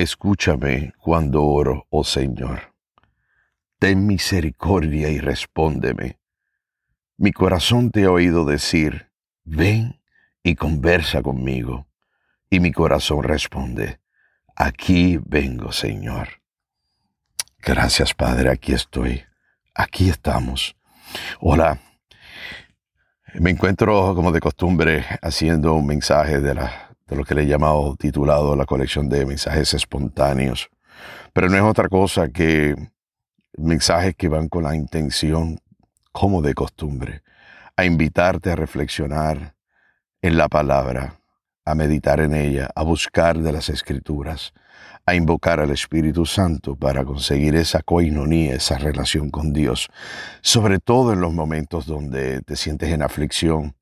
Escúchame cuando oro, oh Señor. Ten misericordia y respóndeme. Mi corazón te ha oído decir, ven y conversa conmigo. Y mi corazón responde, aquí vengo, Señor. Gracias, Padre, aquí estoy. Aquí estamos. Hola. Me encuentro, como de costumbre, haciendo un mensaje de la de lo que le he llamado titulado la colección de mensajes espontáneos. Pero no es otra cosa que mensajes que van con la intención, como de costumbre, a invitarte a reflexionar en la palabra, a meditar en ella, a buscar de las escrituras, a invocar al Espíritu Santo para conseguir esa coinonía, esa relación con Dios, sobre todo en los momentos donde te sientes en aflicción,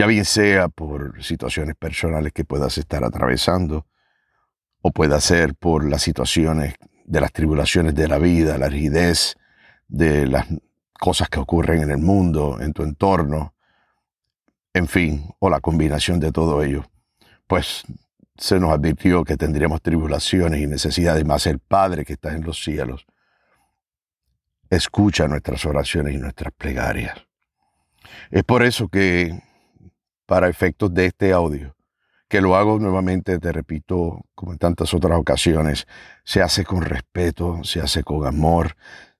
ya bien sea por situaciones personales que puedas estar atravesando, o pueda ser por las situaciones de las tribulaciones de la vida, la rigidez de las cosas que ocurren en el mundo, en tu entorno, en fin, o la combinación de todo ello, pues se nos advirtió que tendríamos tribulaciones y necesidades, más el Padre que está en los cielos escucha nuestras oraciones y nuestras plegarias. Es por eso que para efectos de este audio, que lo hago nuevamente, te repito, como en tantas otras ocasiones, se hace con respeto, se hace con amor,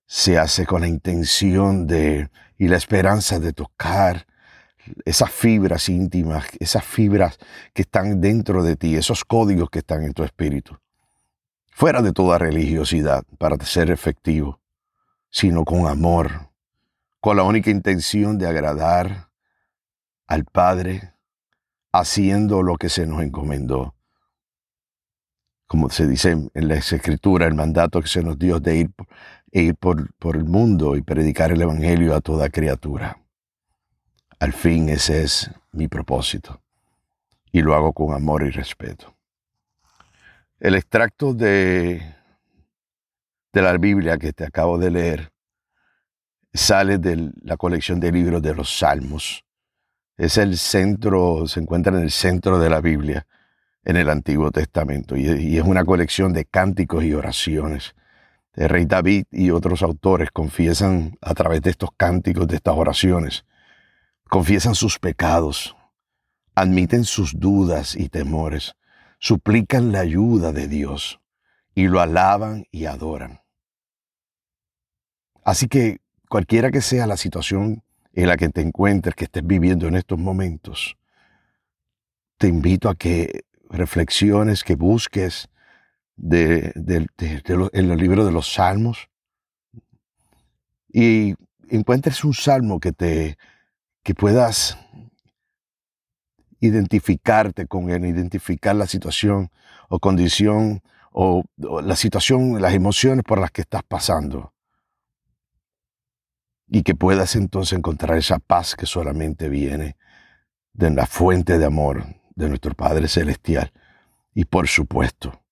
se hace con la intención de y la esperanza de tocar esas fibras íntimas, esas fibras que están dentro de ti, esos códigos que están en tu espíritu. Fuera de toda religiosidad para ser efectivo, sino con amor, con la única intención de agradar al Padre haciendo lo que se nos encomendó. Como se dice en la escritura, el mandato que se nos dio de ir, por, el mundo y predicar el Evangelio a toda criatura. Al fin ese es mi propósito y lo hago con amor y respeto. El extracto de la Biblia que te acabo de leer sale de la colección de libros de los Salmos es el centro, se encuentra en el centro de la Biblia, en el Antiguo Testamento, y, es una colección de cánticos y oraciones. El rey David y otros autores confiesan a través de estos cánticos, de estas oraciones, confiesan sus pecados, admiten sus dudas y temores, suplican la ayuda de Dios y lo alaban y adoran. Así que cualquiera que sea la situación en la que te encuentres, que estés viviendo en estos momentos, te invito a que reflexiones, que busques en los libros de los salmos y encuentres un salmo que te que puedas identificarte con él, identificar la situación o condición o la situación, las emociones por las que estás pasando y que puedas entonces encontrar esa paz que solamente viene de la fuente de amor de nuestro Padre Celestial y por supuesto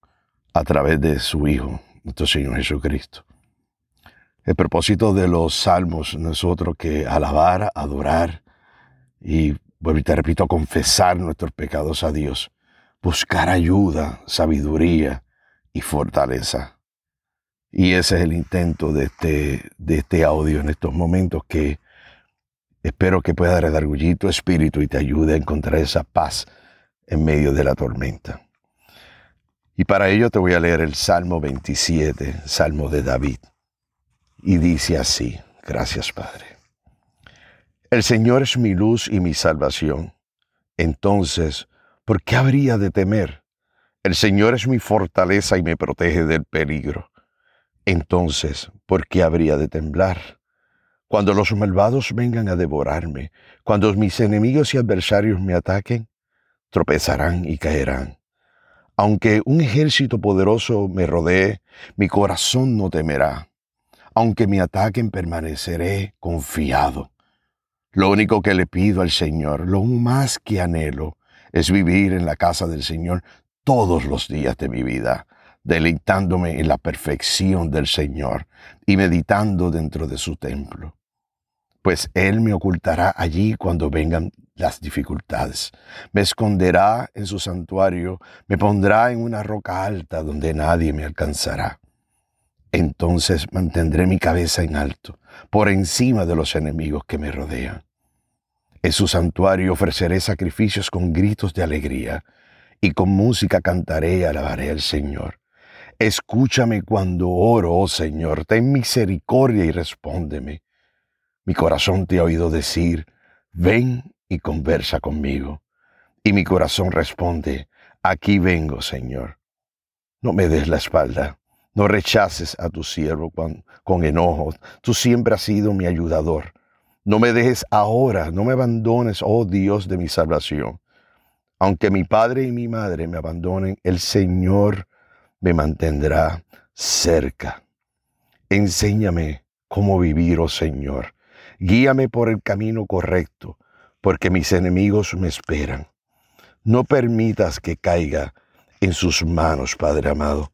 a través de su Hijo, nuestro Señor Jesucristo. El propósito de los salmos no es otro que alabar, adorar y, bueno, te repito, confesar nuestros pecados a Dios, buscar ayuda, sabiduría y fortaleza. Y ese es el intento de este, de este audio en estos momentos que espero que pueda redargullir tu espíritu y te ayude a encontrar esa paz en medio de la tormenta. Y para ello te voy a leer el Salmo 27, Salmo de David. Y dice así, gracias Padre. El Señor es mi luz y mi salvación. Entonces, ¿por qué habría de temer? El Señor es mi fortaleza y me protege del peligro. Entonces, ¿por qué habría de temblar? Cuando los malvados vengan a devorarme, cuando mis enemigos y adversarios me ataquen, tropezarán y caerán. Aunque un ejército poderoso me rodee, mi corazón no temerá. Aunque me ataquen, permaneceré confiado. Lo único que le pido al Señor, lo más que anhelo, es vivir en la casa del Señor todos los días de mi vida deleitándome en la perfección del Señor y meditando dentro de su templo. Pues Él me ocultará allí cuando vengan las dificultades. Me esconderá en su santuario, me pondrá en una roca alta donde nadie me alcanzará. Entonces mantendré mi cabeza en alto, por encima de los enemigos que me rodean. En su santuario ofreceré sacrificios con gritos de alegría, y con música cantaré y alabaré al Señor. Escúchame cuando oro, oh Señor, ten misericordia y respóndeme. Mi corazón te ha oído decir, ven y conversa conmigo. Y mi corazón responde, aquí vengo, Señor. No me des la espalda, no rechaces a tu siervo con, enojo, tú siempre has sido mi ayudador. No me dejes ahora, no me abandones, oh Dios de mi salvación. Aunque mi padre y mi madre me abandonen, el Señor me mantendrá cerca. Enséñame cómo vivir, oh Señor. Guíame por el camino correcto, porque mis enemigos me esperan. No permitas que caiga en sus manos, Padre amado,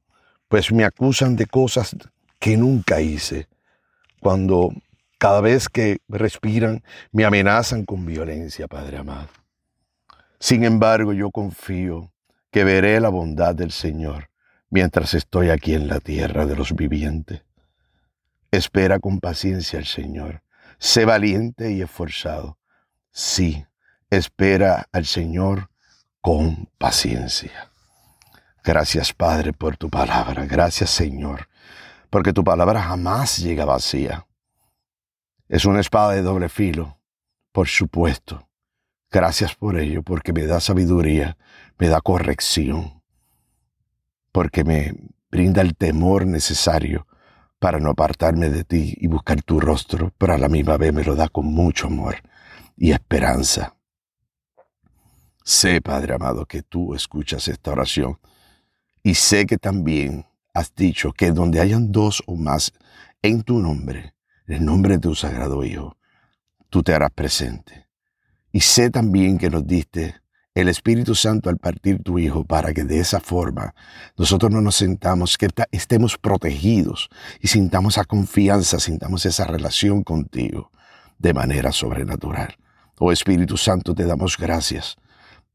pues me acusan de cosas que nunca hice. Cuando cada vez que respiran me amenazan con violencia, Padre amado. Sin embargo, yo confío que veré la bondad del Señor mientras estoy aquí en la tierra de los vivientes. Espera con paciencia al Señor Sé valiente y esforzado. Sí, espera al Señor con paciencia. Gracias Padre por tu palabra. Gracias Señor, porque tu palabra jamás llega vacía. Es una espada de doble filo, por supuesto. Gracias por ello, porque me da sabiduría, me da corrección, porque me brinda el temor necesario para no apartarme de ti y buscar tu rostro, pero a la misma vez me lo da con mucho amor y esperanza. Sé, Padre amado, que tú escuchas esta oración y sé que también has dicho que donde hayan dos o más en tu nombre, en el nombre de tu sagrado Hijo, tú te harás presente. Y sé también que nos diste el Espíritu Santo al partir tu Hijo para que de esa forma nosotros no nos sentamos, que estemos protegidos y sintamos esa confianza, sintamos esa relación contigo de manera sobrenatural. Oh Espíritu Santo, te damos gracias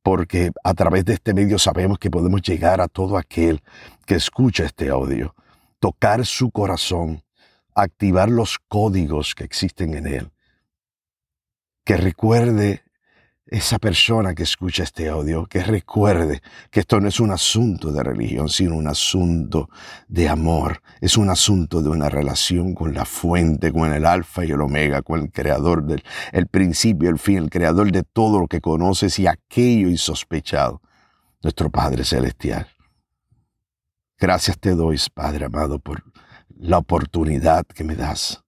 porque a través de este medio sabemos que podemos llegar a todo aquel que escucha este audio, tocar su corazón, activar los códigos que existen en él, que recuerde esa persona que escucha este audio, que recuerde que esto no es un asunto de religión, sino un asunto de amor, es un asunto de una relación con la fuente, con el alfa y el omega, con el creador del el principio, el fin, el creador de todo lo que conoces y aquello insospechado, nuestro Padre Celestial. Gracias te doy, Padre amado, por la oportunidad que me das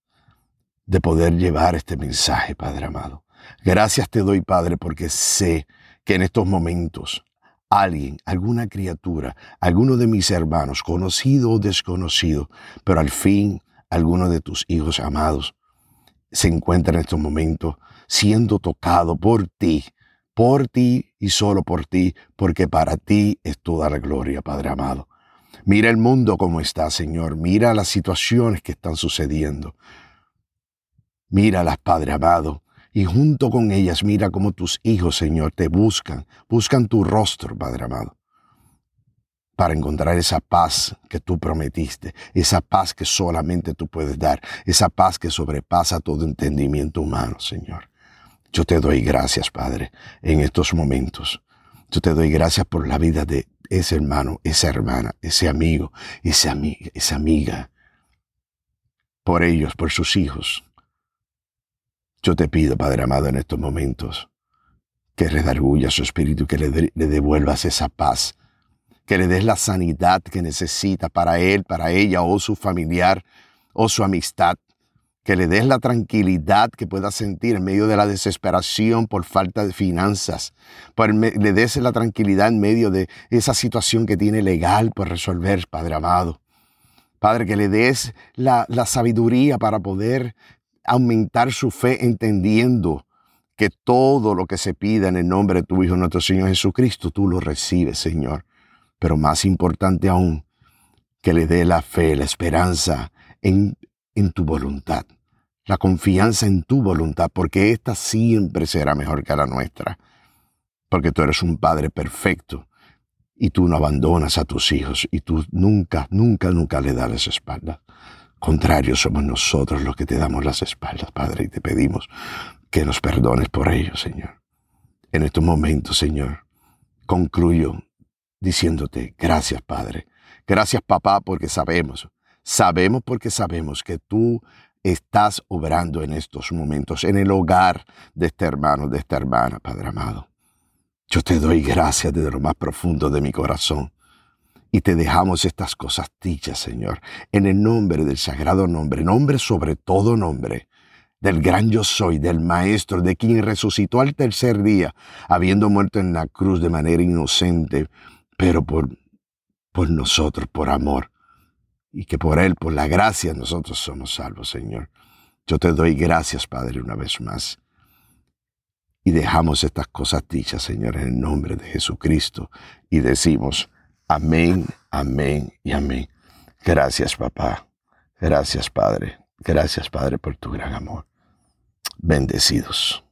de poder llevar este mensaje, Padre amado. Gracias te doy, Padre, porque sé que en estos momentos alguien, alguna criatura, alguno de mis hermanos, conocido o desconocido, pero al fin alguno de tus hijos amados, se encuentra en estos momentos siendo tocado por ti, por ti y solo por ti, porque para ti es toda la gloria, Padre amado. Mira el mundo como está, Señor. Mira las situaciones que están sucediendo. Míralas, Padre amado y junto con ellas mira cómo tus hijos, Señor, te buscan, buscan tu rostro, Padre amado, para encontrar esa paz que tú prometiste, esa paz que solamente tú puedes dar, esa paz que sobrepasa todo entendimiento humano, Señor. Yo te doy gracias, Padre, en estos momentos. Yo te doy gracias por la vida de ese hermano, esa hermana, ese amigo, esa amiga, esa amiga. Por ellos, por sus hijos, yo te pido, Padre amado, en estos momentos, que redarguya su espíritu, que le, devuelvas esa paz, que le des la sanidad que necesita para él, para ella o su familiar o su amistad, que le des la tranquilidad que pueda sentir en medio de la desesperación por falta de finanzas, por, le des la tranquilidad en medio de esa situación que tiene legal por resolver, Padre amado. Padre, que le des la sabiduría para poder aumentar su fe entendiendo que todo lo que se pida en el nombre de tu Hijo, nuestro Señor Jesucristo, tú lo recibes, Señor. Pero más importante aún, que le dé la fe, la esperanza en, en tu voluntad, la confianza en tu voluntad, porque esta siempre será mejor que la nuestra, porque tú eres un Padre perfecto y tú no abandonas a tus hijos y tú nunca, nunca, nunca le das las espaldas. Contrario, somos nosotros los que te damos las espaldas, Padre, y te pedimos que nos perdones por ello, Señor. En estos momentos, Señor, concluyo diciéndote, gracias, Padre. Gracias, papá, porque sabemos, sabemos porque sabemos que tú estás obrando en estos momentos, en el hogar de este hermano, de esta hermana, Padre amado. Yo te doy gracias desde lo más profundo de mi corazón. Y te dejamos estas cosas dichas, Señor, en el nombre del sagrado nombre, nombre sobre todo nombre, del gran yo soy, del Maestro, de quien resucitó al tercer día, habiendo muerto en la cruz de manera inocente, pero por, por nosotros, por amor. Y que por Él, por la gracia, nosotros somos salvos, Señor. Yo te doy gracias, Padre, una vez más y dejamos estas cosas dichas, Señor, en el nombre de Jesucristo y decimos, amén, amén y amén. Gracias, papá. Gracias, Padre. Gracias, Padre, por tu gran amor. Bendecidos.